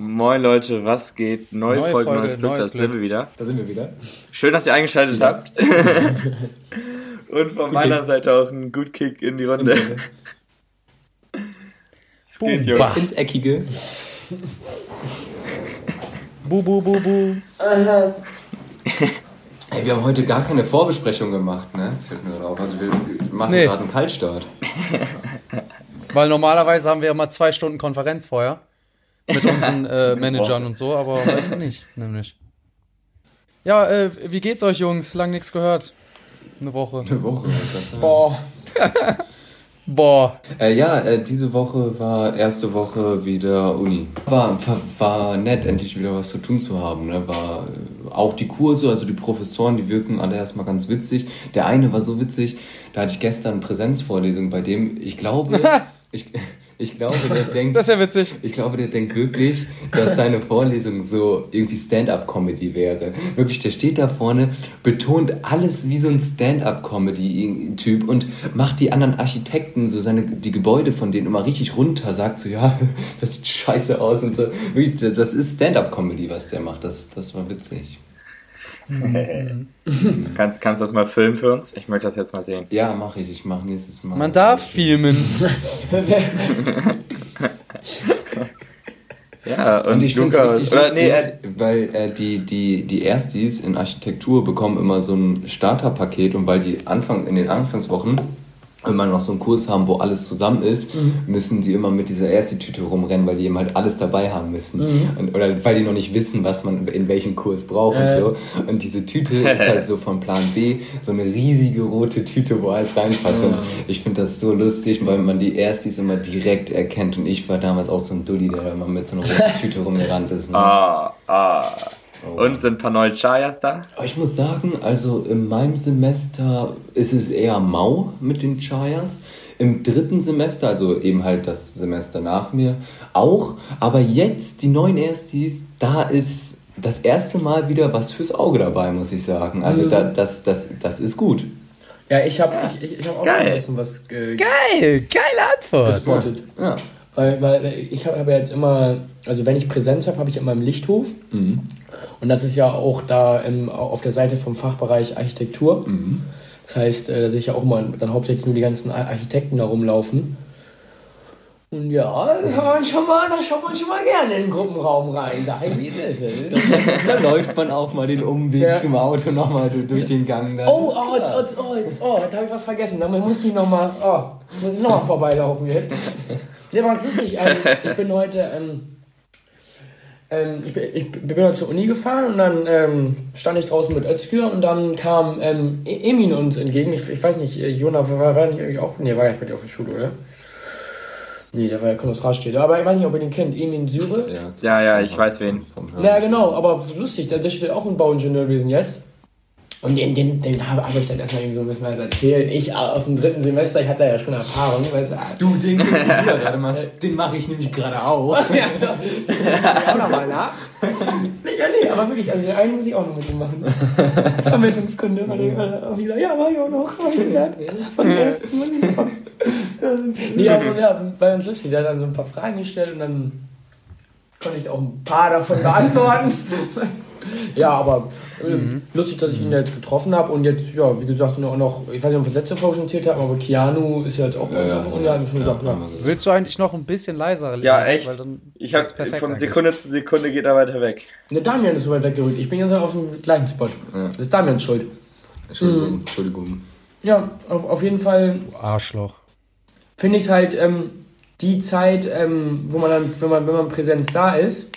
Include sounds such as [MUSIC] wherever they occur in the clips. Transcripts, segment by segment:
Moin Leute, was geht? Neue, Neue Folge, neues Glück, da sind wir wieder. Da sind wir wieder. Schön, dass ihr eingeschaltet ja. habt. [LAUGHS] Und von Good meiner Kick. Seite auch ein Good Kick in die Runde. Es geht, Jungs. Ins Eckige. bu, bu, bu, bu. [LAUGHS] Ey, wir haben heute gar keine Vorbesprechung gemacht, ne? Fällt mir drauf. Also wir machen nee. gerade einen Kaltstart. Weil normalerweise haben wir immer zwei Stunden Konferenz vorher mit unseren äh, [LAUGHS] Managern und so, aber heute [LAUGHS] nicht, nämlich. Ja, äh, wie geht's euch, Jungs? Lang nichts gehört. Eine Woche. Eine Woche. Boah. [LAUGHS] Boah. Äh, ja, äh, diese Woche war erste Woche wieder Uni. War, war, war nett, endlich wieder was zu tun zu haben. Ne? War äh, auch die Kurse, also die Professoren, die wirken alle erstmal ganz witzig. Der eine war so witzig, da hatte ich gestern Präsenzvorlesung bei dem, ich glaube, ich, ich glaube, der [LAUGHS] denkt. Das ist ja witzig. Ich glaube, der denkt wirklich, dass seine Vorlesung so irgendwie Stand-up-Comedy wäre. Wirklich, der steht da vorne, betont alles wie so ein Stand-up-Comedy-Typ und macht die anderen Architekten, so seine, die Gebäude von denen immer richtig runter, sagt so, ja, [LAUGHS] das sieht scheiße aus und so. Wirklich, das ist Stand-up-Comedy, was der macht. Das, das war witzig. Kannst, kannst du das mal filmen für uns? Ich möchte das jetzt mal sehen. Ja, mache ich. Ich mache nächstes Mal. Man darf filmen. [LAUGHS] ja, und, und ich Luca, oder, nee, äh, weil äh, die, die, die Erstis in Architektur bekommen immer so ein Starterpaket und weil die Anfang, in den Anfangswochen wenn man noch so einen Kurs haben, wo alles zusammen ist, mhm. müssen die immer mit dieser erste Tüte rumrennen, weil die eben halt alles dabei haben müssen. Mhm. Und, oder weil die noch nicht wissen, was man in welchem Kurs braucht äh. und so. Und diese Tüte ist halt so von Plan B so eine riesige rote Tüte, wo alles reinpasst. Und ich finde das so lustig, weil man die Erstis immer direkt erkennt. Und ich war damals auch so ein Dulli, der da immer mit so einer roten [LAUGHS] Tüte rumgerannt ist. Ne? Ah, ah. Oh. Und sind ein paar neue Chayas da? Ich muss sagen, also in meinem Semester ist es eher mau mit den Chayas. Im dritten Semester, also eben halt das Semester nach mir, auch. Aber jetzt, die neuen Erstis, da ist das erste Mal wieder was fürs Auge dabei, muss ich sagen. Also mhm. da, das, das, das ist gut. Ja, ich habe ich, ich, ich hab auch Geil. schon ein bisschen was. Äh, Geil, geile Antwort. Gespottet. Ja. ja. Weil, weil ich habe hab ja jetzt immer, also wenn ich Präsenz habe, habe ich immer im Lichthof. Mhm. Und das ist ja auch da im, auf der Seite vom Fachbereich Architektur. Mhm. Das heißt, äh, da sehe ich ja auch mal dann hauptsächlich nur die ganzen Architekten da rumlaufen. Und ja, da kann man schon mal, da schaut man schon mal gerne in den Gruppenraum rein. Sag ich, wie ist es? da läuft man auch mal den Umweg ja. zum Auto nochmal durch den Gang. Oh, oh, oh, oh, jetzt, oh, da habe ich was vergessen. Da muss ich nochmal, oh, muss ich nochmal vorbeilaufen jetzt. Sehr mal lustig. Ich bin heute, ähm, ähm, ich, ich, bin heute zur Uni gefahren und dann ähm, stand ich draußen mit Özgür und dann kam ähm, e-, Emin uns entgegen. Ich, ich weiß nicht, äh, Jona war, war nicht eigentlich auch, nee, war ja bei dir auf der Schule, oder? Nee, der war ja Konnosrasteter. Aber ich weiß nicht, ob ihr den kennt. Emin Syre. Ja, ja, ich weiß wen. Ja, genau. Aber lustig, der, der steht auch ein Bauingenieur gewesen jetzt. Und den, den, den habe hab ich dann erstmal so ein bisschen was erzählt. Ich aus dem dritten Semester, ich hatte ja schon Erfahrung. Weißt du, den [LAUGHS] gerade machst, den mache ich nämlich gerade auch. [LAUGHS] ja, auch nochmal nach. ja, nee, aber wirklich, also den einen muss ich auch noch mit ihm machen. Vermessungskunde, weil ich auch wieder, ja, war ich auch noch, habe ich gesagt. Ersten Mal. Nee, aber ja, bei uns lustig, der hat dann so ein paar Fragen gestellt und dann konnte ich auch ein paar davon beantworten. [LAUGHS] ja, aber äh, mhm. lustig, dass ich ihn jetzt getroffen habe und jetzt, ja, wie gesagt, noch, noch ich weiß nicht, ob ich das letzte Folge schon erzählt habe, aber Keanu ist ja jetzt auch bei uns ja, auf ja, schon gesagt, ja. Willst du eigentlich noch ein bisschen leiser reden? Ja, echt? ich habe von Sekunde zu Sekunde geht er weiter weg. Der Damian ist so weit weggerückt. Ich bin jetzt auf dem gleichen Spot. Das ist Damians Schuld. Entschuldigung. Mhm. Entschuldigung. Ja, auf, auf jeden Fall. Arschloch. Finde ich halt ähm, die Zeit, ähm, wo man dann, wenn man, wenn man Präsenz da ist,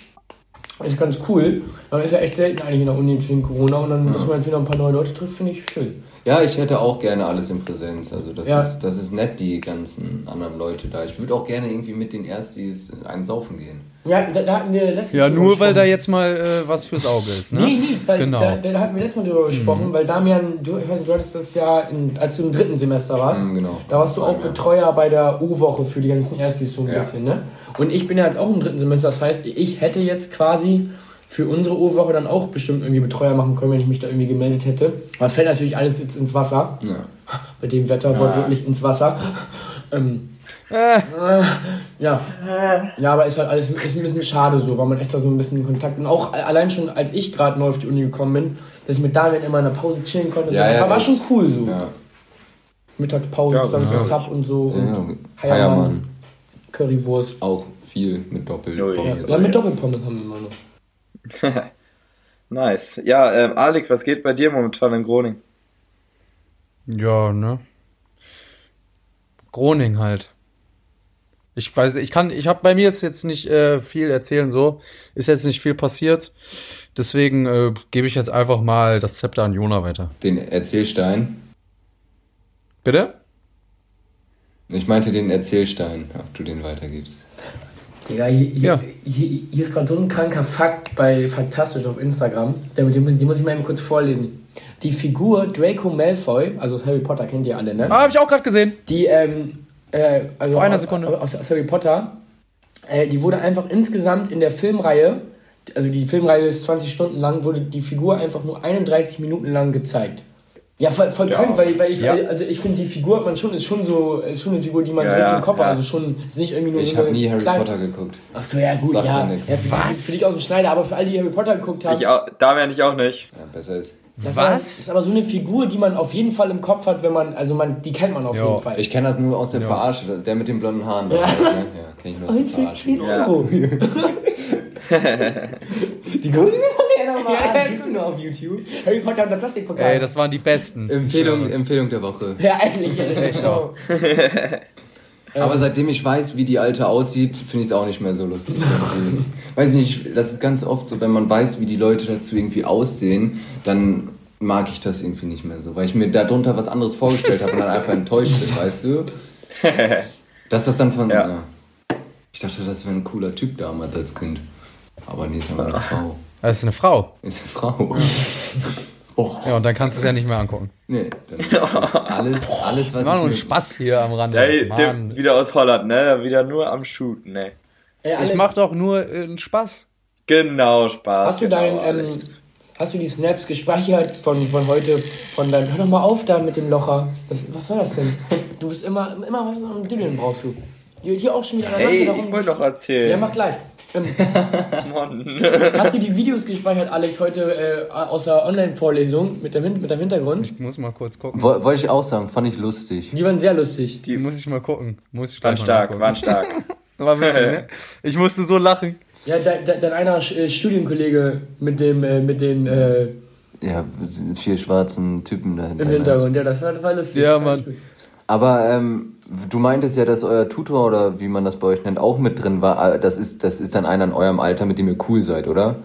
ist ganz cool. Man ist ja echt selten eigentlich in der Uni wegen Corona und dann, ja. dass man jetzt wieder ein paar neue Leute trifft, finde ich schön. Ja, ich hätte auch gerne alles in Präsenz. Also das, ja. ist, das ist nett, die ganzen anderen Leute da. Ich würde auch gerne irgendwie mit den Erstis einen saufen gehen. Ja, da, da hatten wir letztes Ja, nur weil da jetzt mal äh, was fürs Auge ist, ne? Nee, nee, weil genau. da, da hatten wir letztes Mal drüber gesprochen, mhm. weil Damian, du, du hattest das ja, in, als du im dritten Semester warst, mhm, genau. da warst du auch Betreuer bei der U-Woche für die ganzen Erstis so ein ja. bisschen, ne? Und ich bin ja jetzt auch im dritten Semester, das heißt, ich hätte jetzt quasi für unsere Urwoche dann auch bestimmt irgendwie Betreuer machen können, wenn ich mich da irgendwie gemeldet hätte. Aber fällt natürlich alles jetzt ins Wasser. Ja. Bei dem Wetter ja. wirklich ins Wasser. Ähm, Äh. Ja. Ja, aber ist halt alles ist ein bisschen schade so, weil man echt da so ein bisschen in Kontakt und auch allein schon als ich gerade neu auf die Uni gekommen bin, dass ich mit Daniel immer in der Pause chillen konnte, ja, so, ja, war schon cool so. Ja. Mittagspause, ja, zusammen ja. Sub und so und ja, Heiermann, Currywurst. Auch viel mit Doppelpommes. Ja, mit Doppelpommes haben wir immer noch. [LAUGHS] nice. Ja, ähm, Alex, was geht bei dir momentan in Groningen? Ja, ne? Groningen halt. Ich weiß, ich kann, ich habe bei mir ist jetzt nicht äh, viel erzählen so, ist jetzt nicht viel passiert. Deswegen äh, gebe ich jetzt einfach mal das Zepter an Jona weiter. Den Erzählstein. Bitte? Ich meinte den Erzählstein, ob du den weitergibst. Digga, hier, ja. hier, hier ist gerade so ein kranker Fakt bei Faktastisch auf Instagram. Den, den, den muss ich mal eben kurz vorlesen. Die Figur Draco Malfoy, also Harry Potter kennt ihr alle, ne? Ah, hab ich auch gerade gesehen. Die, ähm, äh, also Vor einer Sekunde. Aus, aus Harry Potter, äh, die wurde einfach insgesamt in der Filmreihe, also die Filmreihe ist 20 Stunden lang, wurde die Figur einfach nur 31 Minuten lang gezeigt. Ja, voll, voll ja. krank, weil, weil ich, ja. also ich finde, die Figur hat man schon, ist schon so, ist schon eine Figur, die man ja, direkt im Kopf hat, also schon, ist nicht irgendwie nur Ich habe nie Harry klein... Potter geguckt. Ach so, ja, gut, ja. ja für, Was? Für dich aus dem Schneider, aber für all die Harry Potter geguckt haben. Ich auch, da wäre ich auch nicht. Ja, besser ist. Das Was? War, ist aber so eine Figur, die man auf jeden Fall im Kopf hat, wenn man, also man, die kennt man auf jo. jeden Fall. Ich kenne das nur aus der. Verarsche, der mit den blonden Haaren. Ja, ne? ja kenne ich nur aus der Verarsche. 10 Euro. [LAUGHS] [LAUGHS] die gucken nochmal ja, an. Gibt's nur auf YouTube? Harry Potter und der Plastikpokal. Ey, das waren die besten. Empfehlung, Empfehlung der Woche. Ja, eigentlich. [LAUGHS] Echt auch. [LAUGHS] Aber seitdem ich weiß, wie die alte aussieht, finde ich es auch nicht mehr so lustig. [LAUGHS] weiß nicht, das ist ganz oft so, wenn man weiß, wie die Leute dazu irgendwie aussehen, dann mag ich das irgendwie nicht mehr so, weil ich mir darunter was anderes vorgestellt habe und dann einfach enttäuscht bin, weißt du? Dass das dann von. Ja. Ja. Ich dachte, das wäre ein cooler Typ damals als Kind. Aber nee, ist aber eine Frau. Das ist eine Frau. Ist eine Frau. Oh. Ja, und dann kannst du es ja nicht mehr angucken. Nee, dann ist alles, alles was Mann, ich. nur Spaß hier am Rande. Hey, der, wieder aus Holland, ne? Wieder nur am Shooten, ne? Ey, ich mach doch nur äh, einen Spaß. Genau, Spaß. Hast du genau, dein, ähm, hast du die Snaps gespeichert von, von heute, von deinem, hör doch mal auf da mit dem Locher. Was, was soll das denn? Du bist immer, immer was am Düdeln brauchst du. Hier, hier auch schon wieder Hey, ich wollte doch erzählen. Ja, mach gleich. Ähm, [LAUGHS] Hast du die Videos gespeichert, Alex, heute äh, aus der Online-Vorlesung mit, dem, mit dem Hintergrund? Ich muss mal kurz gucken. Wo, wollte ich auch sagen, fand ich lustig. Die waren sehr lustig. Die muss ich mal gucken. Muss ich waren stark, waren [LAUGHS] stark. War witzig, ne? [LAUGHS] Ich musste so lachen. Ja, dein einer äh, Studienkollege mit dem, äh, mit den, äh, ja, vier schwarzen Typen dahinter. Im Hintergrund, ja, das war, das war lustig. Ja, Mann. Aber ähm, du meintest ja, dass euer Tutor oder wie man das bei euch nennt, auch mit drin war. Äh, das ist, das ist dann einer in eurem Alter, mit dem ihr cool seid, oder?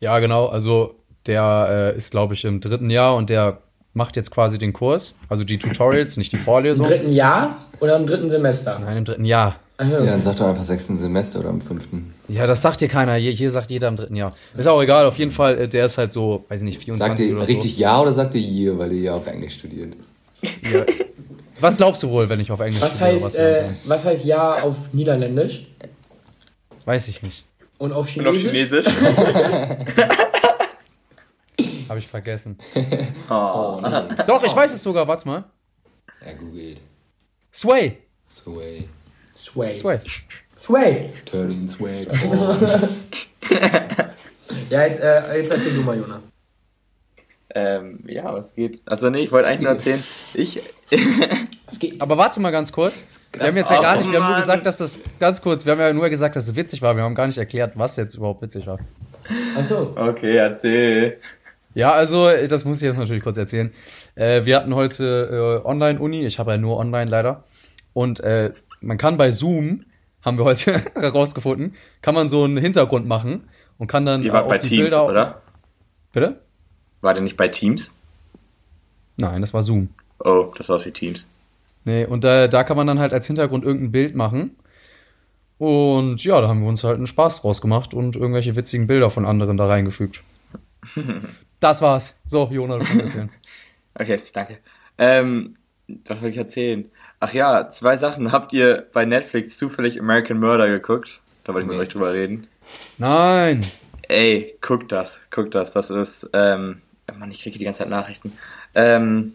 Ja, genau. Also der äh, ist, glaube ich, im dritten Jahr und der macht jetzt quasi den Kurs, also die Tutorials, nicht die Vorlesung. Im dritten Jahr oder im dritten Semester? Nein, im dritten Jahr. Ja, dann sagt er einfach sechsten Semester oder im fünften. Ja, das sagt hier keiner. Hier, hier sagt jeder im dritten Jahr. Ist auch egal, auf jeden Fall, äh, der ist halt so, weiß ich nicht, 24 sagt ihr oder richtig Ja oder sagt ihr Year, weil ihr ja auf Englisch studiert? Ja. Was glaubst du wohl, wenn ich auf Englisch was studiere? Heißt, was, äh, was heißt Ja auf Niederländisch? Weiß ich nicht. Und auf Chinesisch? Und auf Chinesisch? [LAUGHS] Habe ich vergessen. [LAUGHS] Oh, nein. Doch, ich weiß es sogar. Warte mal. Er googelt. Sway. Sway. Sway. Sway. Sway. Turning Sway. [LAUGHS] ja, jetzt, äh, jetzt erzähl du mal, Jonah. Ähm, ja, was geht? Also nee, ich wollte eigentlich nur erzählen, ich... [LAUGHS] Aber warte mal ganz kurz. Wir haben jetzt ja gar nicht, wir haben nur gesagt, dass das, ganz kurz, wir haben ja nur gesagt, dass es witzig war. Wir haben gar nicht erklärt, was jetzt überhaupt witzig war. Achso. Okay, erzähl. Ja, also, das muss ich jetzt natürlich kurz erzählen. Äh, wir hatten heute äh, Online-Uni, ich habe ja nur online leider. Und äh, man kann bei Zoom, haben wir heute [LAUGHS] herausgefunden, kann man so einen Hintergrund machen und kann dann. Ihr wart bei Teams, Bilder oder? Bitte? War der nicht bei Teams? Nein, das war Zoom. Oh, das war wie Teams. Nee, und da, da kann man dann halt als Hintergrund irgendein Bild machen. Und ja, da haben wir uns halt einen Spaß draus gemacht und irgendwelche witzigen Bilder von anderen da reingefügt. [LAUGHS] das war's. So, Jonas, du kannst erzählen. [LAUGHS] okay, danke. Ähm, was soll ich erzählen? Ach ja, zwei Sachen. Habt ihr bei Netflix zufällig American Murder geguckt? Da wollte ich mit euch drüber reden. Nein. Ey, guckt das, guckt das. Das ist, ähm, Mann, ich kriege die ganze Zeit Nachrichten. Ähm,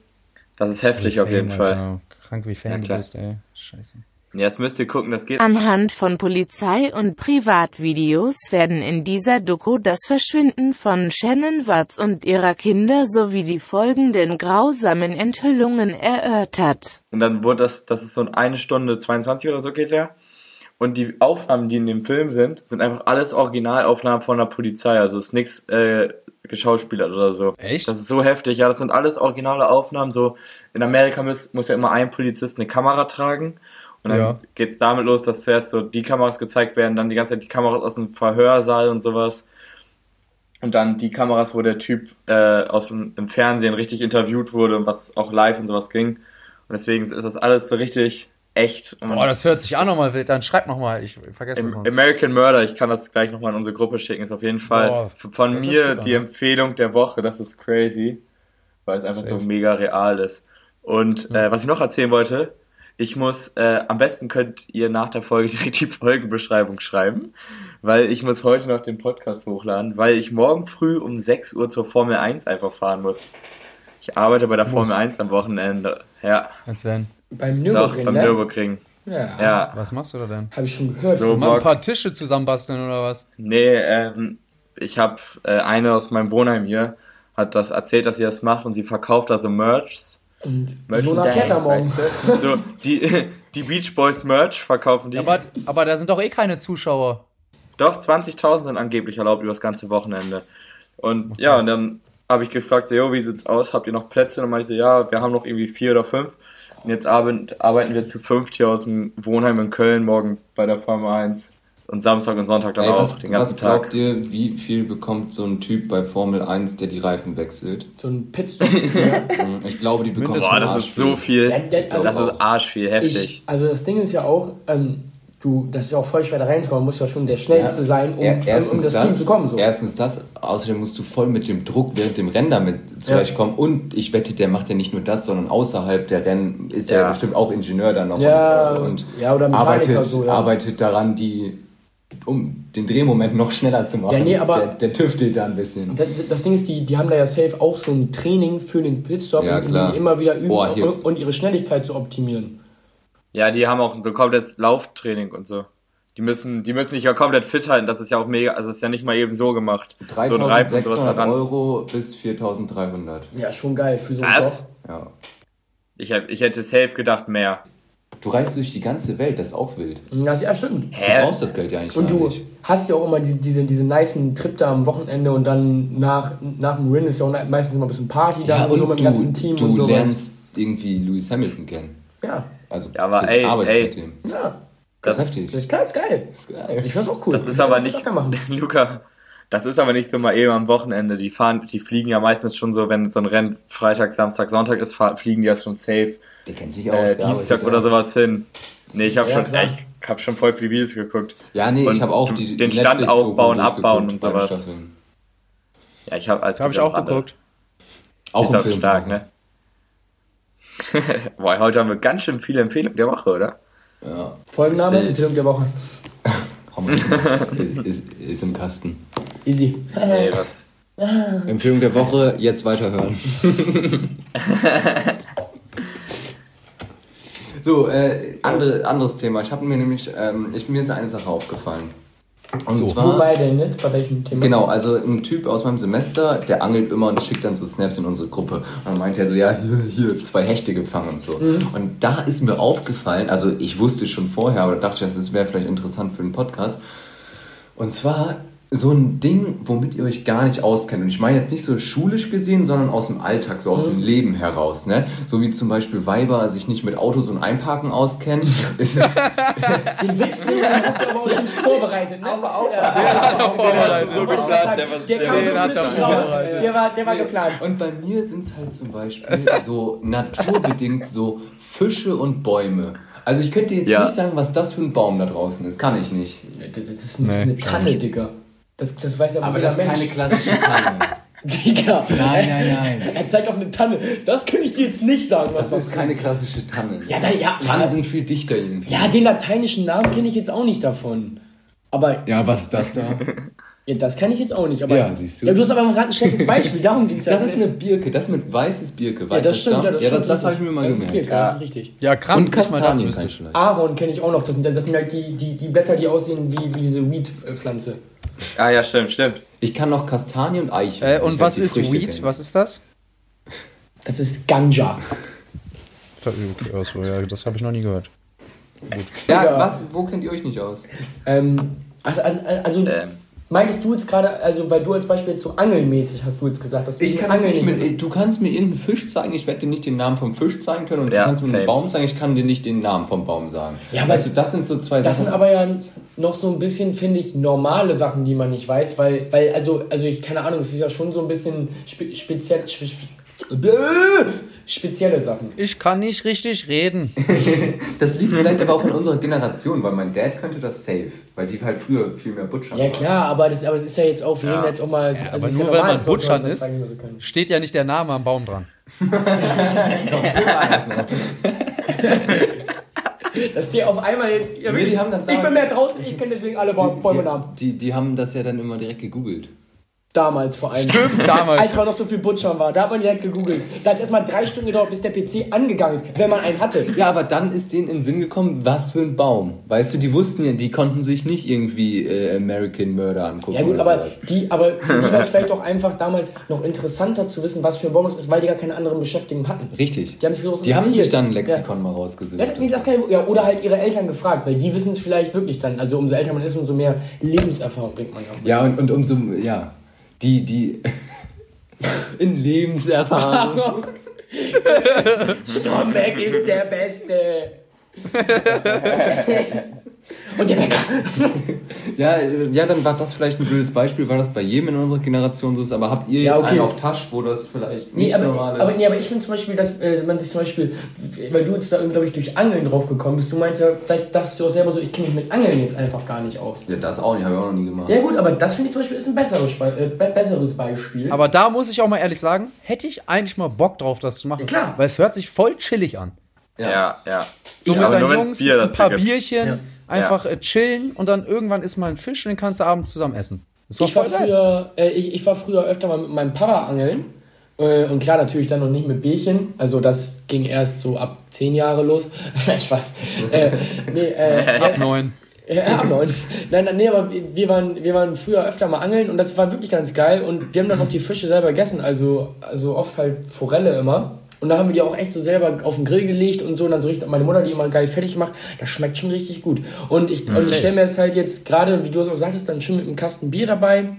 das ist heftig auf jeden Fall. Alter. Krank wie Fan ja, du bist, ey. Scheiße. Ja, das müsst ihr gucken, das geht. Anhand von Polizei- und Privatvideos werden in dieser Doku das Verschwinden von Shannon Watts und ihrer Kinder sowie die folgenden grausamen Enthüllungen erörtert. Und dann wurde das, das ist so eine Stunde 22 oder so geht der. Und die Aufnahmen, die in dem Film sind, sind einfach alles Originalaufnahmen von der Polizei. Also ist nichts äh, geschauspielert oder so. Echt? Das ist so heftig. Ja, das sind alles originale Aufnahmen. So in Amerika muss, muss ja immer ein Polizist eine Kamera tragen. Und dann Ja. geht's damit los, dass zuerst so die Kameras gezeigt werden, dann die ganze Zeit die Kameras aus dem Verhörsaal und sowas. Und dann die Kameras, wo der Typ äh, aus dem im Fernsehen richtig interviewt wurde und was auch live und sowas ging. Und deswegen ist das alles so richtig echt. Und Boah, das hört sich auch nochmal wild an. Schreib nochmal, ich vergesse das Im, sonst. American Murder, ich kann das gleich nochmal in unsere Gruppe schicken, ist auf jeden Fall Boah, von mir die. Empfehlung der Woche. Das ist crazy, weil es einfach so mega real ist. Und äh, was ich noch erzählen wollte, ich muss, äh, am besten könnt ihr nach der Folge [LAUGHS] direkt die Folgenbeschreibung schreiben, weil ich muss heute noch den Podcast hochladen, weil ich morgen früh um 6 Uhr zur Formel 1 einfach fahren muss. Ich arbeite bei der Muss. Formel 1 am Wochenende. Ja, Als wenn. Beim doch, Nürburgring, beim ne? Nürburgring. Ja. Ja, Was machst du da denn? Habe ich schon gehört. So, Mal ein paar Tische zusammenbasteln oder was? Nee, ähm, ich habe äh, eine aus meinem Wohnheim hier, hat das erzählt, dass sie das macht und sie verkauft also Merchs. Und Jonah fährt da morgen. weißt du? So, die, [LAUGHS] die Beach Boys Merch verkaufen die. Aber, aber da sind doch eh keine Zuschauer. Doch, 20.000 sind angeblich erlaubt über das ganze Wochenende. Und ja, und dann habe ich gefragt, so, jo, wie sieht's aus? Habt ihr noch Plätze? Und dann meinte ich, ja, wir haben noch irgendwie vier oder fünf. Und jetzt arbeit, arbeiten wir zu fünft hier aus dem Wohnheim in Köln morgen bei der Formel 1. Und Samstag und Sonntag dann Ey, auch, was, den ganzen was glaubt Tag. ihr, wie viel bekommt so ein Typ bei Formel 1, der die Reifen wechselt? So ein Pitstop. [LAUGHS] ja. Ich glaube, die bekommen Boah, das ist so viel. Also- Das ist arschviel, heftig. Ich, also das Ding ist ja auch, ähm, du, das ist ja auch voll schwer da reinzukommen, man muss ja schon der Schnellste sein, um, Er- um, um erstens das, Team zu kommen. So. Erstens das, außerdem musst du voll mit dem Druck während dem Rennen damit zurechtkommen. Und ich wette, der macht ja nicht nur das, sondern außerhalb der Rennen ist er Ja. bestimmt auch Ingenieur dann noch Ja, und, und ja, oder Mechaniker arbeitet, so, ja. arbeitet daran, die um den Drehmoment noch schneller zu machen. Ja, nee, aber- der, der tüftelt da ein bisschen. Das, das Ding ist, die, die haben da ja safe auch so ein Training für den Pitstop, Ja, und klar. die immer wieder üben Boah, und ihre Schnelligkeit zu optimieren. Ja, die haben auch so komplettes Lauftraining und so. Die müssen, die müssen sich ja komplett fit halten. Das ist ja auch mega, also das ist ja nicht mal eben so gemacht. So ein Reifen und sowas 3600 daran. Euro bis 4300. Ja, schon geil für so Was? Job. Ja. Ich, hab, ich hätte safe gedacht mehr. Du reist durch die ganze Welt, das ist auch wild. Ja, ja, stimmt. Du Hä? brauchst das Geld ja eigentlich Und gar du nicht. hast ja auch immer diese, diese, diese nicen Trip da am Wochenende und dann nach, nach dem Rennen ist ja auch meistens immer ein bisschen Party da Ja, und so mit dem du, ganzen Team du und sowas. lernst irgendwie Lewis Hamilton kennen. Ja, Also, Ja, aber ey, ey. mit dem. ja. Das, Das ist heftig. Das ist klar, ist geil. Das ist geil. Ich find's auch cool. das ist Ich aber nicht. [LAUGHS] Luca, das ist aber nicht so mal eben am Wochenende. Die fahren, die fliegen ja meistens schon so, wenn so ein Rennen Freitag, Samstag, Sonntag ist, fliegen die ja schon safe Der kennt sich aus. äh, Dienstag oder sowas hin. Nee, ich habe Ja, schon, klar. ich hab schon voll viele Videos geguckt. Ja, nee, Und ich habe auch die den Stand aufbauen, abbauen und sowas. Ja, ich habe als Das habe ich auch geguckt. Auch ist im auch Film. stark, ne? [LAUGHS] Boah, heute haben wir ganz schön viele Empfehlungen der Woche, oder? Ja. Folgenname. Empfehlung der Woche. [LAUGHS] Ist, [LAUGHS] ist, ist im Kasten. Easy. Nee, was? Empfehlung der Woche, jetzt weiterhören. so, äh, andere, anderes Thema. Ich habe mir nämlich, ähm, ich, mir ist eine Sache aufgefallen. Und So. zwar, Wobei denn nicht? Bei welchem Thema? Genau, also ein Typ aus meinem Semester, der angelt immer und schickt dann so Snaps in unsere Gruppe. Und dann meint er so, ja, hier, [LAUGHS] hier, zwei Hechte gefangen und so. Und da ist mir aufgefallen, also ich wusste schon vorher, aber dachte ich, das wäre vielleicht interessant für den Podcast. Und zwar so ein Ding, womit ihr euch gar nicht auskennt. Und ich meine jetzt nicht so schulisch gesehen, sondern aus dem Alltag, so aus dem Leben heraus. Ne? So wie zum Beispiel Weiber sich nicht mit Autos und Einparken auskennen. [LAUGHS] ist es, Den Witz, den hast du aber auch schon vorbereitet, ne? Aber auch. Ja, hat er vorbereitet. So geplant, der war- der kam so hat er vorbereitet. Der war, der war geplant. Und bei mir sind es halt zum Beispiel so naturbedingt so Fische und Bäume. Also ich könnte jetzt Ja. nicht sagen, was das für ein Baum da draußen ist. Kann ich nicht. Das, das ist, Nee, eine Tanne. Digga. Das, das weiß ja Aber das ist Mensch. keine klassische [LAUGHS] Tanne. Digga. Nein, nein, nein. Er zeigt auf eine Tanne. Das könnte ich dir jetzt nicht sagen, was Das ist keine klassische Tanne. Ja, da, ja, Tannen ja, sind viel dichter irgendwie. ja, den lateinischen Namen kenne ich jetzt auch nicht davon. Aber Ja, was ist das da? [LAUGHS] Ja, das kann ich jetzt auch nicht. Aber Ja, siehst du. Ja, du hast aber gerade ein schlechtes Beispiel. Darum ging es Das ist eine Birke, das mit weißes Birke. Ja, das stimmt. Ja, das, ja, das, das habe ich mir mal das gemerkt. Ist Birke, Das ist richtig. Ja, Und krank, nicht mal das Kastanien kann ich. Ahorn kenne ich auch noch. Das sind, das sind halt die, die, die Blätter, die aussehen wie, wie diese Weed-Pflanze. Ah ja, stimmt, stimmt. Ich kann noch Kastanie und Eiche. Äh, und was ist Früchte Weed? kennen. Was ist das? Das ist Ganja. Achso, ja, das habe ich noch nie gehört. Ja, Ja. was? Wo kennt ihr euch nicht aus? Ähm, also, also Ähm, meintest du jetzt gerade, also weil du als Beispiel jetzt so angelmäßig hast du jetzt gesagt, dass du Ich kann Angeln nicht mit, du kannst mir irgendeinen Fisch zeigen, ich werde dir nicht den Namen vom Fisch zeigen können und Ja, du kannst mir same. einen Baum zeigen, ich kann dir nicht den Namen vom Baum sagen. Ja, aber weißt du, das sind so zwei Das Sachen. sind aber ja noch so ein bisschen, finde ich, normale Sachen, die man nicht weiß, weil, weil also, also ich, keine Ahnung, es ist ja schon so ein bisschen spe speziell, spe spe spezielle Sachen. Ich kann nicht richtig reden. [LAUGHS] das liegt vielleicht aber auch in unserer Generation, weil mein Dad könnte das safe, weil die halt früher viel mehr Butcher Ja klar, aber das, aber es ist ja jetzt auch, wir Ja. nehmen jetzt auch mal, also aber nur ja weil man Butchern das ist. Steht ja nicht der Name am Baum dran. [LAUGHS] [LAUGHS] Dass die auf einmal jetzt, ja, Nee, die haben das ich bin mehr draußen, ich kenne deswegen alle Bäume Namen. die, die, die haben das ja dann immer direkt gegoogelt. Damals vor allem. Stimmt, [LAUGHS] damals. Als man noch so viel Butchern war, da hat man direkt gegoogelt. Da hat es erstmal drei Stunden gedauert, bis der PC angegangen ist, wenn man einen hatte. Ja, aber dann ist denen in den Sinn gekommen, was für ein Baum. Weißt du, die wussten ja, die konnten sich nicht irgendwie äh, American Murder angucken. Ja gut, oder aber sowas. die, aber für die war es vielleicht auch einfach damals noch interessanter zu wissen, was für ein Baum es ist, weil die gar keine anderen Beschäftigungen hatten. Richtig. Die haben sich, Die haben sich dann ein Lexikon mal rausgesucht. Ja. Ja, keine, ja, oder halt ihre Eltern gefragt, weil die wissen es vielleicht wirklich dann. Also umso älter man ist, umso mehr Lebenserfahrung bringt man ja auch. mit. Ja, und, und umso, ja, die, die [LAUGHS] in Lebenserfahrung. [LAUGHS] Stromberg ist der Beste. [LAUGHS] Und der Bäcker. [LAUGHS] ja, ja, dann war das vielleicht ein blödes Beispiel, weil das bei jedem in unserer Generation so ist, aber habt ihr Ja, jetzt okay. einen auf Tasch, wo das vielleicht nicht Nee, aber, normal ist? aber, nee, aber ich finde zum Beispiel, dass äh, man sich zum Beispiel, weil du jetzt da, glaube ich, durch Angeln drauf gekommen bist, du meinst ja, vielleicht dachtest du auch selber so, ich kenne mich mit Angeln jetzt einfach gar nicht aus. ja, das auch nicht, habe ich auch noch nie gemacht. Ja gut, aber das finde ich zum Beispiel ist ein besseres, äh, be besseres Beispiel. Aber da muss ich auch mal ehrlich sagen, hätte ich eigentlich mal Bock drauf, das zu machen. Ja, klar. Weil es hört sich voll chillig an. ja, ja. So aber mit deinen Jungs, Bier ein paar gibt. Bierchen, Ja. Einfach äh, chillen und dann irgendwann ist mal ein Fisch und den kannst du abends zusammen essen. Ich war, früher, äh, ich, ich war früher öfter mal mit meinem Papa angeln. Äh, und klar, natürlich dann noch nicht mit Bierchen. Also das ging erst so ab 10 Jahre los. [LAUGHS] Nein, Spaß. äh, nee, äh, [LAUGHS] Ab neun. [LAUGHS] Ja, ab neun. Nein, nein, nee, aber wir wir waren, wir waren früher öfter mal angeln und das war wirklich ganz geil. Und wir haben dann auch die Fische selber gegessen, also, also oft halt Forelle immer. Und da haben wir die auch echt so selber auf den Grill gelegt und so. Und dann so richtig, meine Mutter die immer geil fertig gemacht. Das schmeckt schon richtig gut. Und ich, also ich stelle mir das halt jetzt gerade, wie du es auch sagtest, dann schön mit einem Kasten Bier dabei.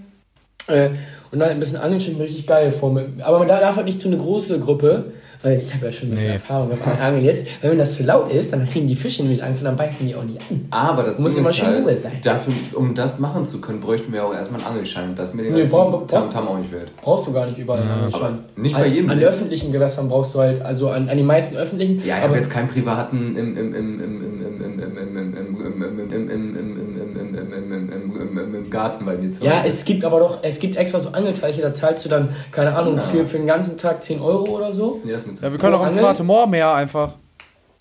Äh, und dann ein bisschen mir richtig geil vor. Aber man darf halt nicht zu eine große Gruppe, weil ich habe ja schon ein bisschen nee. Erfahrung beim Angeln jetzt. Wenn das zu laut ist, dann kriegen die Fische nämlich Angst und dann beißen die auch nicht an. Aber das muss Ding immer schön halt, sein. Dafür, um das machen zu können, bräuchten wir auch erstmal einen Angelschein. Das mir den nee, ganzen Tam Tam auch nicht wert. Brauchst du gar nicht überall einen Angelschein. Aber nicht bei an, jedem. An, öffentlichen Gewässern brauchst du halt, also an, an den meisten öffentlichen. Ja, ich habe jetzt keinen privaten im, im, im, im, im Garten bei dir zu ja, es gibt aber doch, es gibt extra so Angelteiche, da zahlst du dann, keine Ahnung, für, für den ganzen Tag 10 Euro oder so. Nee, das mit Ja, wir können auch ins Angeln? Smarte Moor mehr einfach.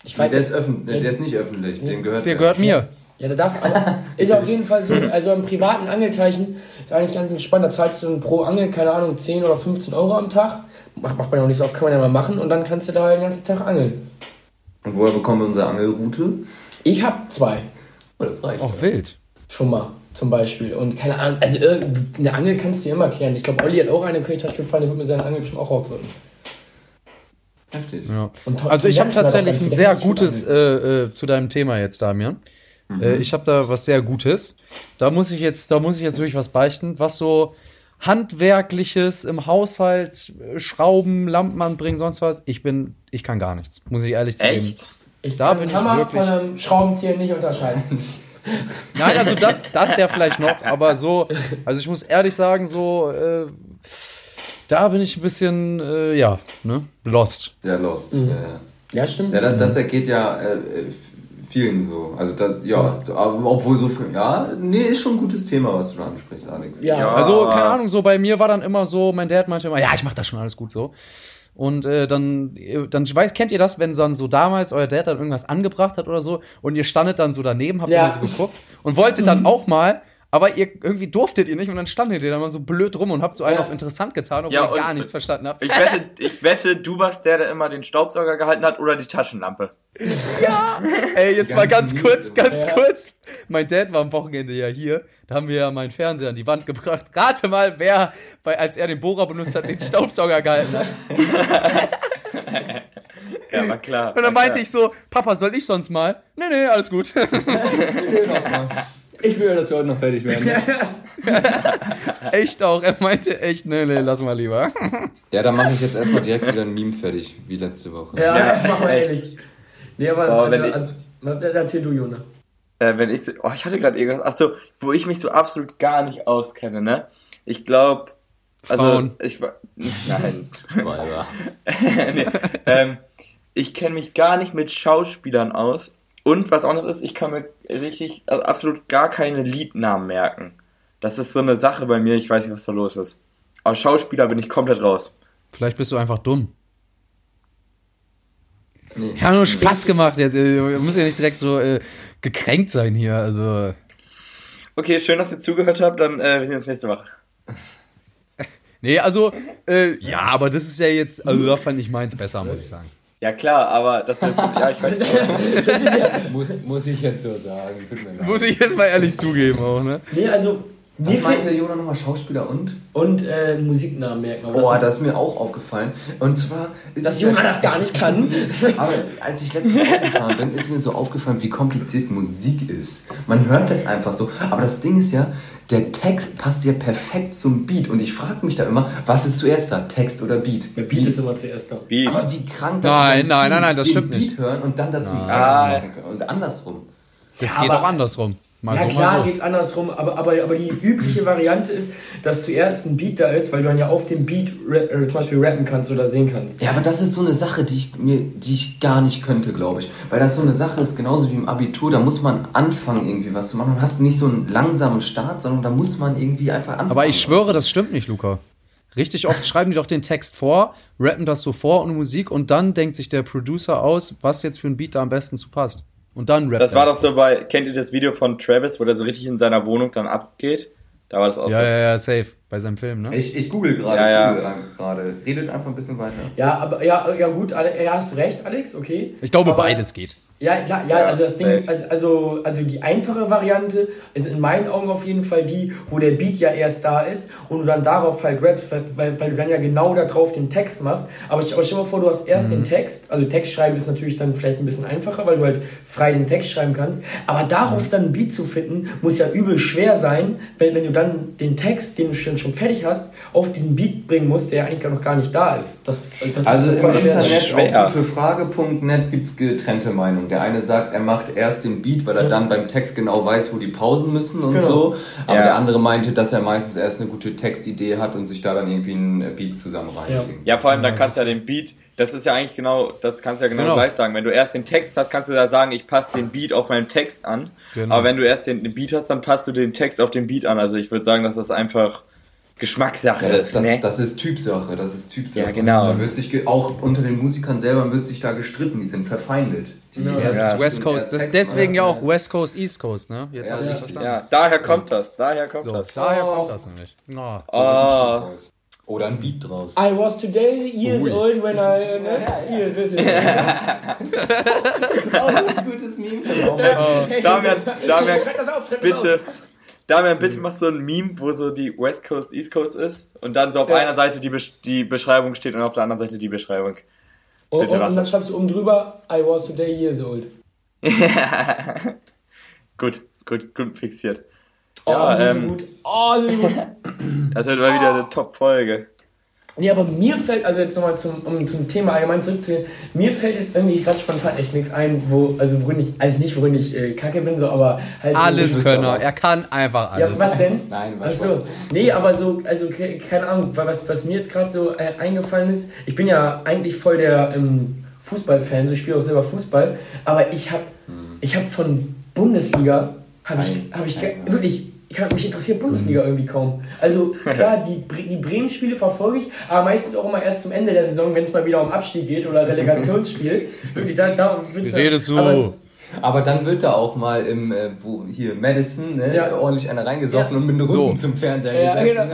Ich der, weiß ist nicht. öffentlich, der ist nicht öffentlich, dem gehört Der gehört mir. Ja, da darf, aber [LAUGHS] ist auf jeden Fall so, also im privaten Angelteichen ist eigentlich ganz entspannt, da zahlst du pro Angel, keine Ahnung, 10 oder 15 Euro am Tag. Macht, macht man ja auch nicht so oft, kann man ja mal machen und dann kannst du da den ganzen Tag angeln. Und woher bekommen wir unsere Angelroute? Ich hab zwei. Oh, das reicht. Auch wild. Schon mal, zum Beispiel. Und keine Ahnung, also eine Angel kannst du dir immer klären. Ich glaube, Olli hat auch eine, könnte ich Beispiel fallen, der wird mir seine Angel bestimmt auch rausrücken. Heftig. Ja. Also ich habe tatsächlich ein sehr gutes äh, äh, zu deinem Thema jetzt, Damian. Äh, ich habe da was sehr Gutes. Da muss ich jetzt, da muss ich jetzt wirklich was beichten, was so handwerkliches im Haushalt, äh, Schrauben, Lampen anbringen, sonst was. Ich bin, ich kann gar nichts, muss ich ehrlich zugeben. Echt? Ich Da kann bin einen ich Hammer wirklich- von einem Schraubenzieher nicht unterscheiden. [LAUGHS] Nein, also das, das ja vielleicht noch, aber so, also ich muss ehrlich sagen, so, äh, da bin ich ein bisschen, äh, ja, ne, lost. Ja, lost. Ja, ja. Ja, stimmt. ja das, das ergeht ja äh, vielen so. Also, da, ja, aber obwohl so viel, ja, nee, ist schon ein gutes Thema, was du da ansprichst, Alex. Ja. Ja. Also, keine Ahnung, so bei mir war dann immer so, mein Dad meinte immer, ja, ich mach das schon alles gut so. Und äh, dann, dann ich weiß, kennt ihr das, wenn dann so damals euer Dad dann irgendwas angebracht hat oder so und ihr standet dann so daneben, habt Ja. immer so geguckt und wolltet dann auch mal, aber ihr irgendwie durftet ihr nicht und dann standet ihr da mal so blöd rum und habt so einen ja. auf interessant getan, obwohl ja, ihr gar nichts verstanden habt. Ich wette, ich wette, du warst der, der immer den Staubsauger gehalten hat oder die Taschenlampe. Ja! Ey, jetzt mal ganz kurz, ganz ja. kurz. Mein Dad war am Wochenende ja hier. Da haben wir ja meinen Fernseher an die Wand gebracht. Rate mal, wer, bei, als er den Bohrer benutzt hat, den Staubsauger gehalten hat. [LAUGHS] Ja, war klar. Und dann meinte klar. ich so, Papa, soll ich sonst mal? Nee, nee, alles gut. [LAUGHS] Ich will ja, dass wir heute noch fertig werden. [LAUGHS] echt auch. Er meinte echt, nee, nee, lass mal lieber. ja, dann mache ich jetzt erstmal direkt wieder ein Meme fertig, wie letzte Woche. Ja, ja mach mal ehrlich. Nee, aber Boah, also, ich, also, erzähl du, Jona. Äh, wenn ich so, oh, ich hatte gerade irgendwas, ach so, wo ich mich so absolut gar nicht auskenne, ne? Ich glaube, also, Frauen. ich war, [LAUGHS] nein. [LAUGHS] nee, ähm, ich kenne mich gar nicht mit Schauspielern aus, und was auch noch ist, ich kann mir richtig, also absolut gar keine Liednamen merken. Das ist so eine Sache bei mir, ich weiß nicht, was da los ist. Als Schauspieler bin ich komplett raus. Vielleicht bist du einfach dumm. Nee. Ja, nur Spaß gemacht jetzt. Du musst ja nicht direkt so äh, gekränkt sein hier. Also. Okay, schön, dass ihr zugehört habt. Dann äh, wir sehen uns nächste Woche. Nee, also, äh, ja, aber das ist ja jetzt, also da fand ich meins besser, muss ich sagen. Ja klar, aber das ist, ja, ich weiß nicht. [LAUGHS] muss, muss ich jetzt so sagen. Muss ich jetzt mal ehrlich zugeben auch, ne? Nee, also was Wie meinte Jona nochmal? Schauspieler und? Und äh, Musiknamen merken. Oh, das ist mir auch aufgefallen. Und zwar ist Dass Jona das gar nicht kann. [LAUGHS] aber als ich letztens gefahren bin, ist mir so aufgefallen, wie kompliziert Musik ist. Man hört das einfach so. Aber das Ding ist ja, der Text passt ja perfekt zum Beat. Und ich frage mich da immer, was ist zuerst da? Text oder Beat? Der Beat, Beat. ist immer zuerst da. Beat. Aber wie krank, dass nein, nein, nein, nein, das den stimmt Beat nicht. hören und dann dazu Text machen können. Und andersrum. Das ja, geht auch andersrum. Mal ja so, klar so. geht es andersrum, aber, aber, aber die übliche Variante ist, dass zuerst ein Beat da ist, weil du dann ja auf dem Beat äh, zum Beispiel rappen kannst oder singen kannst. Ja, aber das ist so eine Sache, die ich, mir, die ich gar nicht könnte, glaube ich. Weil das so eine Sache ist, genauso wie im Abitur, da muss man anfangen irgendwie was zu machen. Man hat nicht so einen langsamen Start, sondern da muss man irgendwie einfach anfangen. Aber ich schwöre, das stimmt nicht, Luca. Richtig oft schreiben die doch den Text vor, rappen das so vor und Musik und dann denkt sich der Producer aus, was jetzt für ein Beat da am besten zu passt. Und dann rappt Das war doch so bei, kennt ihr das Video von Travis, wo der so richtig in seiner Wohnung dann abgeht? Da war das auch ja, so. Ja, ja, safe. Bei seinem Film, ne? Ich, ich google gerade. Ja, ja. gerade. Redet einfach ein bisschen weiter. Ja, aber ja, ja gut, ja, hast recht, Alex, okay. Ich glaube, aber, beides geht. Ja, klar, ja, also das Ding ist, also, also die einfache Variante ist in meinen Augen auf jeden Fall die, wo der Beat ja erst da ist und du dann darauf halt rappst, weil, weil du dann ja genau darauf den Text machst. Aber stell dir mal vor, du hast erst mhm. den Text, also Text schreiben ist natürlich dann vielleicht ein bisschen einfacher, weil du halt frei den Text schreiben kannst. Aber darauf mhm. dann ein Beat zu finden, muss ja übel schwer sein, wenn, wenn du dann den Text, den du schon, schon fertig hast, auf diesen Beat bringen musst, der eigentlich noch gar nicht da ist. Das, das also ist im Internet schwer. auf für Frage.net gibt es getrennte Meinungen. Der eine sagt, er macht erst den Beat, weil er ja. dann beim Text genau weiß, wo die Pausen müssen und genau. so. Aber ja. der andere meinte, dass er meistens erst eine gute Textidee hat und sich da dann irgendwie einen Beat zusammen Ja. ja, vor allem dann kannst du ja den Beat, das ist ja eigentlich genau, das kannst du ja genau, genau. gleich sagen. Wenn du erst den Text hast, kannst du da sagen, ich passe den Beat auf meinen Text an. Genau. Aber wenn du erst den Beat hast, dann passt du den Text auf den Beat an. Also ich würde sagen, dass das einfach Geschmackssache ja, das, ist. Das, ne? das ist Typsache, das ist Typsache. Ja, genau. Da wird sich auch unter den Musikern selber wird sich da gestritten, die sind verfeindet. Die ja, das ist West Coast, das ist deswegen ja auch West Coast, East Coast, ne? Jetzt ja, ja, ja, daher kommt das, daher kommt so, das. Daher oh. kommt das nämlich. Oh. oh. Oder ein Beat draus. I was today years Ui. old when I. Ne? Hier, das ist auch ein gutes Meme. Oh, Damian, Damian, bitte. Damian, bitte mach so ein Meme, wo so die West Coast, East Coast ist und dann so auf ja. einer Seite die, Besch die Beschreibung steht und auf der anderen Seite die Beschreibung. Und, und, und dann schreibst du oben drüber, I was today years old. [LAUGHS] gut, gut, gut fixiert. Oh, ja, ähm, gut. Oh, gut. [LAUGHS] das wird mal wieder eine Top-Folge. Nee, aber mir fällt, also jetzt nochmal zum, um zum Thema allgemein zurückzugehen, mir fällt jetzt irgendwie gerade spontan echt nichts ein, wo, also worin ich, also nicht worin ich äh, kacke bin, so, aber halt. Alles Könner, er kann einfach alles. Ja, was denn? Nein, was Achso, nee, aber so, also keine Ahnung, was, was mir jetzt gerade so äh, eingefallen ist, ich bin ja eigentlich voll der ähm, Fußballfan, so ich spiele auch selber Fußball, aber ich habe hm. ich hab von Bundesliga, habe ich, hab ich wirklich ich kann, mich interessiert Bundesliga irgendwie kaum. Also [LAUGHS] klar, die, die Bremen-Spiele verfolge ich, aber meistens auch immer erst zum Ende der Saison, wenn es mal wieder um Abstieg geht oder Relegationsspiel. [LAUGHS] Wirklich, da, da redest du? Aber, Aber dann wird da auch mal im, äh, wo, hier, Madison, ne, ja. ordentlich einer reingesoffen ja. und mit einem Runden so. zum Fernseher ja, gesessen.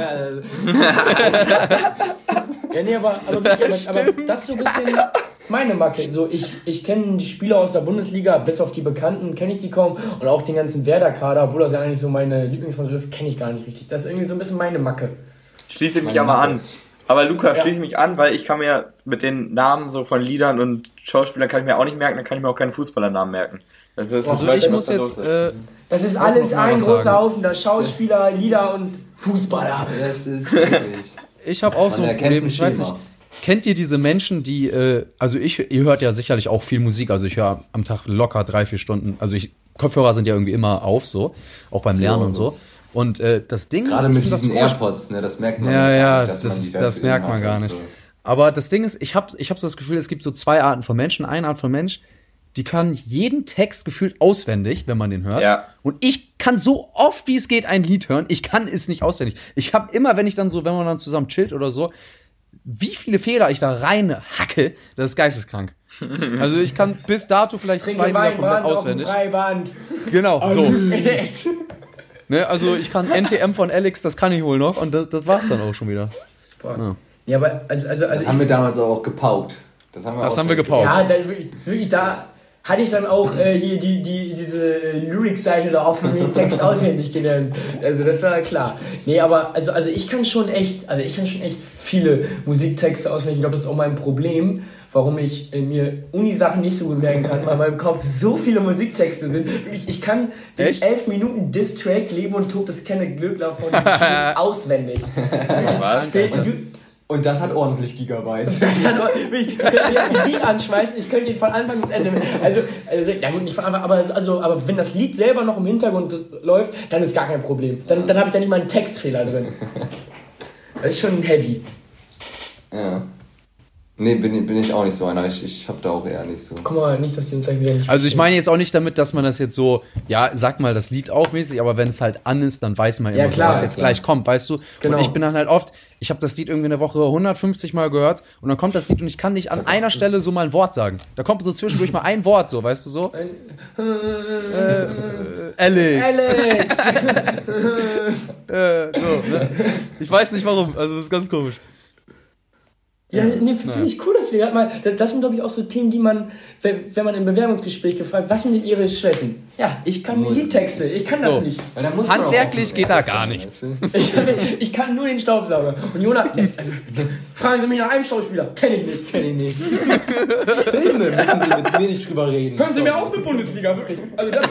Genau. [LAUGHS] ja, nee, aber, aber, aber, aber das so ein bisschen meine Macke. So, ich, ich kenne die Spieler aus der Bundesliga, bis auf die Bekannten kenne ich die kaum. Und auch den ganzen Werder-Kader, obwohl das ja eigentlich so meine Lieblingsmannschaft ist, kenne ich gar nicht richtig. Das ist irgendwie so ein bisschen meine Macke. Schließe mich ja mal an. Aber Luca, ja. schließe mich an, weil ich kann mir mit den Namen so von Liedern und Schauspielern kann ich mir auch nicht merken, dann kann ich mir auch keine Fußballernamen merken. Das ist, also ich, muss jetzt, äh, das ist alles ein großer Haufen, da Schauspieler, Lieder und Fußballer. Das ist [LAUGHS] Ich habe auch so ein Problem, ich weiß nicht. Kennt ihr diese Menschen, die, äh, also ich, ihr hört ja sicherlich auch viel Musik, also ich höre am Tag locker drei, vier Stunden, also ich, Kopfhörer sind ja irgendwie immer auf, so, auch beim Lernen ja, und so. Und äh, das Ding Gerade ist. Gerade mit diesen AirPods, ne, das merkt man ja, ja, nicht, dass das, man die das merkt man gar nicht. So. Aber das Ding ist, ich habe ich hab so das Gefühl, es gibt so zwei Arten von Menschen. Eine Art von Mensch, die kann jeden Text gefühlt auswendig, wenn man den hört. Ja. Und ich kann so oft wie es geht ein Lied hören. Ich kann es nicht auswendig. Ich habe immer, wenn ich dann so, wenn man dann zusammen chillt oder so, wie viele Fehler ich da rein hacke, das ist geisteskrank. Also ich kann bis dato vielleicht Trinke zwei Lieder komplett auswendig. Genau, so. Ne, also ich kann NTM von Alex, das kann ich wohl noch und das, das war's dann auch schon wieder. Ja. ja, aber also, also, also das haben wir damals auch gepaukt. Das haben wir, das haben wir gepaukt. Ja, dann wirklich, wirklich da hatte ich dann auch äh, hier die, die, diese äh, Lyrics-Seite da offen und den Text [LAUGHS] auswendig gelernt. Also das war klar. Nee, aber also, also ich kann schon echt, also ich kann schon echt viele Musiktexte auswendig. Ich glaube, das ist auch mein Problem warum ich äh, mir Uni-Sachen nicht so gut merken kann, weil in meinem Kopf so viele Musiktexte sind. Wirklich, ich kann den Echt? 11 Minuten Diss-Track Leben und Tod des Kenneth Glöckler von [LAUGHS] auswendig. Was? Du, und das hat ordentlich Gigabyte. [LAUGHS] Das hat, ich könnte jetzt den Beat anschmeißen, ich könnte ihn von Anfang bis Ende. Also, also ja gut, nicht von Anfang, aber, also, aber wenn das Lied selber noch im Hintergrund läuft, dann ist gar kein Problem. Dann, dann habe ich da nicht mal einen Textfehler drin. Das ist schon heavy. Ja. Nee, bin, bin ich auch nicht so einer. Ich, ich habe da auch eher nicht so. Guck mal, nicht, dass die uns gleich wieder nicht. Also, ich meine jetzt auch nicht damit, dass man das jetzt so, ja, sag mal das Lied auch mäßig, aber wenn es halt an ist, dann weiß man ja, immer, klar, was jetzt klar. gleich kommt, weißt du? Genau. Und ich bin dann halt oft, ich habe das Lied irgendwie eine Woche 150 Mal gehört und dann kommt das Lied und ich kann nicht an einer Stelle so mal ein Wort sagen. Da kommt so zwischendurch mal ein Wort, so, weißt du so? Äh, Alex. Alex. [LAUGHS] äh, so, ne? Ich weiß nicht warum, also das ist ganz komisch. Ja, nee, finde ich cool, dass wir gerade mal, das, das sind glaube ich auch so Themen, die man, wenn, wenn man im Bewerbungsgespräch gefragt, was sind denn ihre Schwächen? Ja, ich kann nur Liedtexte, ich kann so. das nicht. Handwerklich geht da gar nichts. [LAUGHS] Ich kann, ich kann nur den Staubsauger. Und Jonas, nee, also, fragen Sie mich nach einem Schauspieler, kenne ich nicht, kenne ich nicht. [LAUGHS] Filme müssen Sie mit mir nicht drüber reden. Hören Sie mir auch mit Bundesliga, wirklich. Also das,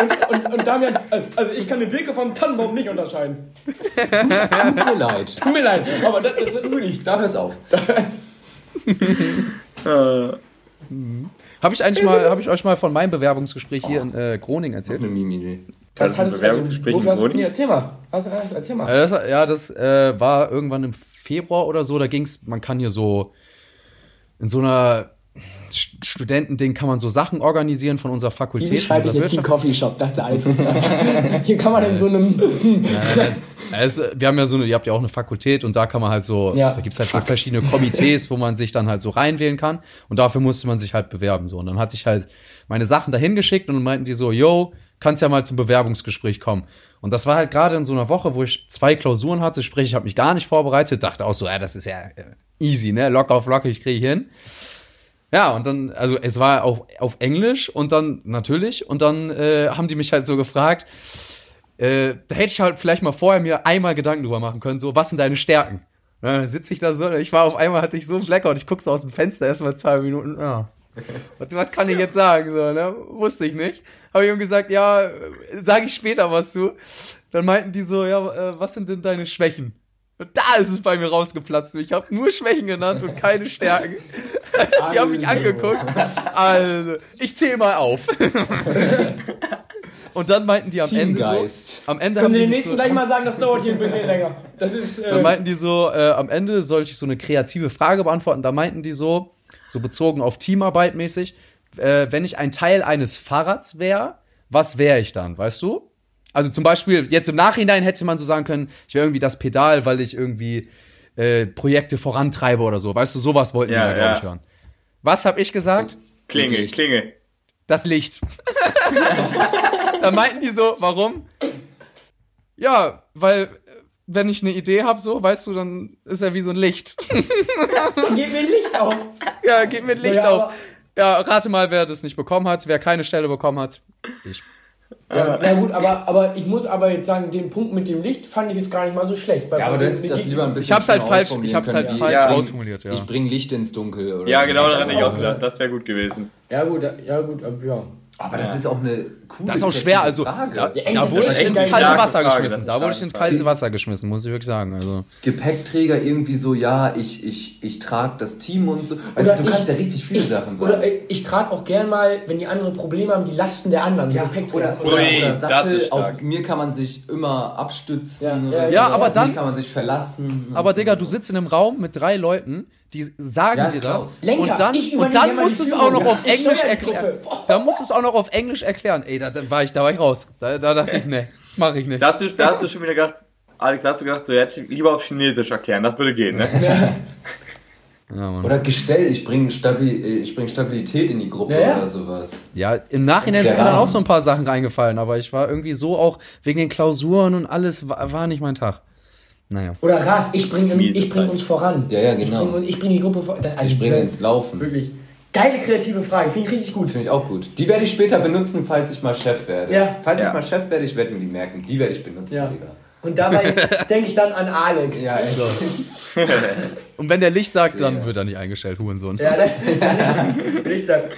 und, und, und Damian, also ich kann den Birke vom Tannenbaum nicht unterscheiden. Tut mir leid. Tut mir leid, aber das, das, das wirklich. Da hört's auf. [LAUGHS] Da hört's. Mhm. Habe ich eigentlich mal, habe ich euch mal von meinem Bewerbungsgespräch hier in äh, Groningen erzählt? Eine Mimi-Idee. Was hattest du Bewerbungsgespräch in Groningen? Erzähl mal. Erzähl mal. Äh, das, ja, das äh, war irgendwann im Februar oder so. Da ging's, man kann hier so in so einer Studentending kann man so Sachen organisieren von unserer Fakultät. Wie schreibe ich jetzt einen Coffeeshop? Dachte alles. [LAUGHS] Hier kann man in so einem. es, wir haben ja so eine, ihr habt ja auch eine Fakultät und da kann man halt so, ja. da gibt's halt so verschiedene Komitees, wo man sich dann halt so reinwählen kann und dafür musste man sich halt bewerben so und dann hatte ich halt meine Sachen dahin geschickt und dann meinten die so, yo, kannst ja mal zum Bewerbungsgespräch kommen. Und das war halt gerade in so einer Woche, wo ich zwei Klausuren hatte, sprich, ich habe mich gar nicht vorbereitet, dachte auch so, ja, das ist ja äh, easy, ne, locker auf locker, ich kriege hin. Ja, und dann, also es war auf, auf Englisch und dann natürlich, und dann äh, haben die mich halt so gefragt, äh, da hätte ich halt vielleicht mal vorher mir einmal Gedanken drüber machen können, so, was sind deine Stärken? Dann sitze ich da so, ich war auf einmal, hatte ich so einen Blackout, ich gucke so aus dem Fenster erstmal zwei Minuten, ja. Was, was kann ich jetzt sagen? So, ne? Wusste ich nicht. Habe ich ihm gesagt, ja, sage ich später was zu. Dann meinten die so, ja, äh, was sind denn deine Schwächen? Und da ist es bei mir rausgeplatzt. Ich habe nur Schwächen genannt und keine Stärken. [LAUGHS] Die haben mich angeguckt. Also, ich zähle mal auf. [LAUGHS] Und dann meinten die am Ende so, am Ende Können Sie den nächsten so, gleich mal sagen, das dauert hier ein bisschen länger. Das ist, äh dann meinten die so, äh, am Ende sollte ich so eine kreative Frage beantworten. Da meinten die so, so bezogen auf Teamarbeit mäßig, äh, wenn ich ein Teil eines Fahrrads wäre, was wäre ich dann, weißt du? Also zum Beispiel, jetzt im Nachhinein hätte man so sagen können, ich wäre irgendwie das Pedal, weil ich irgendwie äh, Projekte vorantreibe oder so. Weißt du, sowas wollten ja, wir, ja. glaube ich, hören. Was habe ich gesagt? Klinge, Klinge. das Licht. [LAUGHS] da meinten die so, warum? Ja, weil wenn ich eine Idee habe, so, weißt du, dann ist er wie so ein Licht. [LAUGHS] Dann geht mir ein Licht auf. Ja, geht mir ein Licht Ja, auf. Ja, rate mal, wer das nicht bekommen hat, wer keine Stelle bekommen hat. Ich. Ja, na gut, aber, aber ich muss aber jetzt sagen, den Punkt mit dem Licht fand ich jetzt gar nicht mal so schlecht. weil Ja, aber du hättest das lieber ein bisschen Ich hab's halt falsch, ich hab's halt falsch Ja. ausformuliert, ja. Ich bring Licht ins Dunkel. Oder Ja, genau, daran Das hätte ich auch auch, gedacht. Das wäre gut gewesen. Ja gut, ja gut, aber ja. Aber das ist auch eine coole Das ist auch schwer, also Frage. da, Ja, da ist wurde ich ins kalte Wasser Frage, geschmissen. Da wurde ich ins kalte Wasser geschmissen, muss ich wirklich sagen. Also Gepäckträger irgendwie so, ja, ich, ich, ich trage das Team und so. Weißt Oder du, ich- kannst ja richtig viele ich, Sachen sagen. Oder ich trage auch gern mal, wenn die anderen Probleme haben, die Lasten der anderen. ja, Gepäckträger. oder, oder, oder das Sattel, ist stark. auf mir kann man sich immer abstützen. Ja, ja, ja, aber auf dann- kann man sich verlassen. Aber Digga, so. du sitzt in einem Raum mit drei Leuten, die sagen Ja, dir das. Lenker, und dann, ich und dann ja musst du es auch noch auf Englisch erklären. Gruppe. [LAUGHS] Da musst du es auch noch auf Englisch erklären. Ey, da, da war ich, da war ich raus. Da, da dachte ich, nee, mach ich nicht. Da hast, du, da hast du schon wieder gedacht, Alex, da hast du gedacht, so, jetzt lieber auf Chinesisch erklären, das würde gehen, ne? Ja. [LAUGHS] Oder Gestell, ich bringe Stabil, ich bring Stabilität in die Gruppe Ja, ja. oder sowas. Ja, im Nachhinein sind mir dann auch so ein paar Sachen reingefallen, aber ich war irgendwie so auch wegen den Klausuren und alles war, war nicht mein Tag. Naja. Oder Rat, ich bringe bring uns voran. Ja, ja, genau. Ich bringe bring die Gruppe voran. Also, Ich bringe ins Laufen. Wirklich. Geile kreative Frage, finde ich richtig gut. Finde ich auch gut. Die werde ich später benutzen, falls ich mal Chef werde. Ja. Falls Ja. ich mal Chef werde, ich werde mir die merken. Die werde ich benutzen, Ja. Digga. Und dabei [LAUGHS] denke ich dann an Alex. Ja, echt. [LAUGHS] Und wenn der Licht sagt, dann Ja. wird er nicht eingestellt, Hurensohn. Ja, ne? [LAUGHS] Licht sagt.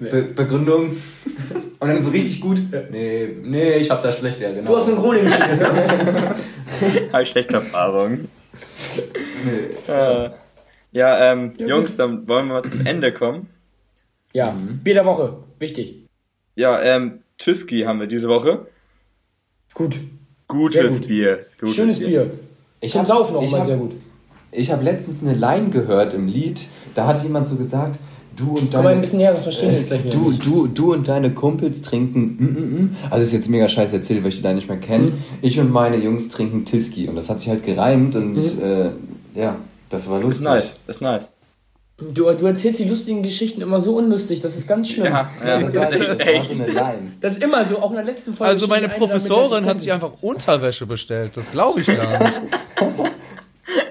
Be Begründung. Und dann so richtig gut. Nee, nee, ich habe das schlecht, ja, genau. Du hast einen Groningen geschrieben, ne? [LAUGHS] Habe ich schlechte Erfahrungen. Nee. Äh, ja, ähm, Jungs, dann wollen wir mal zum Ende kommen. Ja, Bier der Woche, wichtig. Ja, ähm, Tüski haben wir diese Woche. Gut. Gutes gut. Bier. Gutes Schönes Bier. Ich Zum hab- Saufen auch hab- sehr gut. Ich habe letztens eine Line gehört im Lied. Da hat jemand so gesagt, du und Komm mal ein deine... bisschen näher, das verstehen wir jetzt gleich wieder. Du, du, du und deine Kumpels trinken. Mm, mm, mm. Also ist jetzt mega scheiße erzählt, weil ich die da nicht mehr kenne. Mhm. Ich und meine Jungs trinken Tiski und das hat sich halt gereimt und Mhm. äh, ja, das war Ist lustig. nice, ist nice. Du, du erzählst die lustigen Geschichten immer so unlustig, das ist ganz schlimm. Ja, ja, Das das war, ist das war echt. Das ist immer so, auch in der letzten Folge. Also meine Professorin hat sich einfach Unterwäsche bestellt. Das glaube ich gar nicht. [LAUGHS]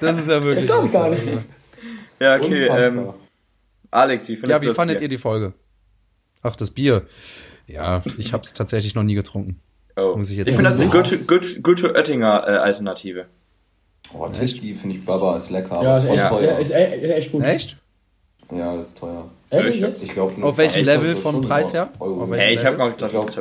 Das ist ja wirklich. Das glaub ich gar nicht. Ja, okay, Unfassbar. ähm, Alex, wie findest Ja, du wie das fandet Bier? ihr die Folge? Ach, das Bier. Ja, ich habe es tatsächlich noch nie getrunken. Oh. Muss ich jetzt ich finde das eine gute, gute, gute Oettinger äh, Alternative. Oh, Tiski finde ich Baba, ist lecker, aber Ja, ist echt, teuer. ja, ist echt gut. Echt? Ja, das ist teuer. Ehrlich jetzt? Ich glaube Auf welchem Level von Preis her? Hey, ich habe mal gedacht, Ich das ist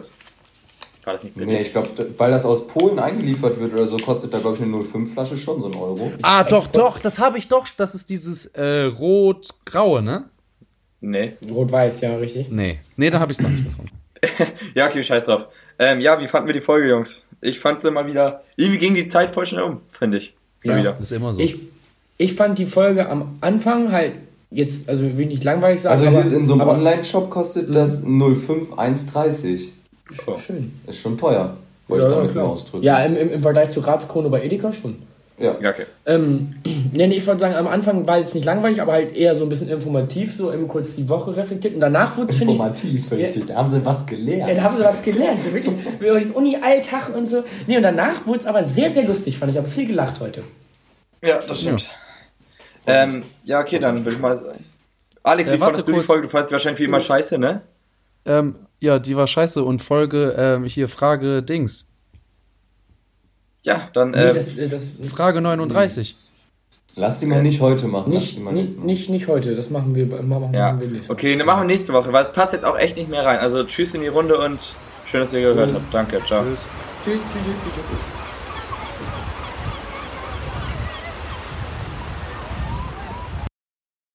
War das nicht billig? Nee, ich glaube, weil das aus Polen eingeliefert wird oder so, kostet da, glaube ich, eine 05-Flasche schon so ein Euro. Ah, doch, doch, das habe ich doch. Das ist dieses äh, rot-graue, ne? Nee. Rot-Weiß, ja, richtig. Nee. Nee, dann habe ich es noch nicht getrunken. [LAUGHS] Ja, okay, scheiß drauf. Ähm, ja, wie fanden wir die Folge, Jungs? Ich fand sie mal wieder. Irgendwie ging die Zeit voll schnell um, finde ich. Ja. wieder. Das ist immer so. Ich, ich fand die Folge am Anfang halt jetzt, also will ich nicht langweilig sagen, Also aber, hier in so einem Online-Shop kostet das 05 1,30. schön. Ist schon teuer. Wollte Ja, ich ja, damit klar. nur ausdrücken. Ja, im, im, im Vergleich zu Ratskrone bei Edeka schon. Ja. Ja, okay. Ähm, nee, nee, ich wollte sagen, am Anfang war jetzt nicht langweilig, aber halt eher so ein bisschen informativ, so eben kurz die Woche reflektiert. Und danach wurde es, finde ich. Informativ, Ja. richtig. Da haben sie was gelernt. Ja, da haben sie was gelernt, so wirklich [LAUGHS] den Uni-Alltag und so. Nee, und danach wurde es aber sehr, sehr lustig, fand ich. Ich habe viel gelacht heute. Ja, das stimmt. Ähm, ja, okay, dann würde ich mal sagen. Alex, Äh, wie fandest du die kurz. Folge? Du fandest die wahrscheinlich wie immer scheiße, ne? Ähm, ja, die war scheiße und Folge, ähm, hier Frage Dings. Ja, dann, Nee, äh, das, äh, das, Frage 39. Lass sie mal nicht heute machen. Lass nicht, sie mal nicht, nicht, nicht heute, das machen wir, machen ja. wir nächste Woche. Okay, dann machen wir nächste Woche, weil es passt jetzt auch echt nicht mehr rein. Also tschüss in die Runde und schön, dass ihr gehört habt. Danke, ciao. Tschüss, tschüss, tschüss, tschüss.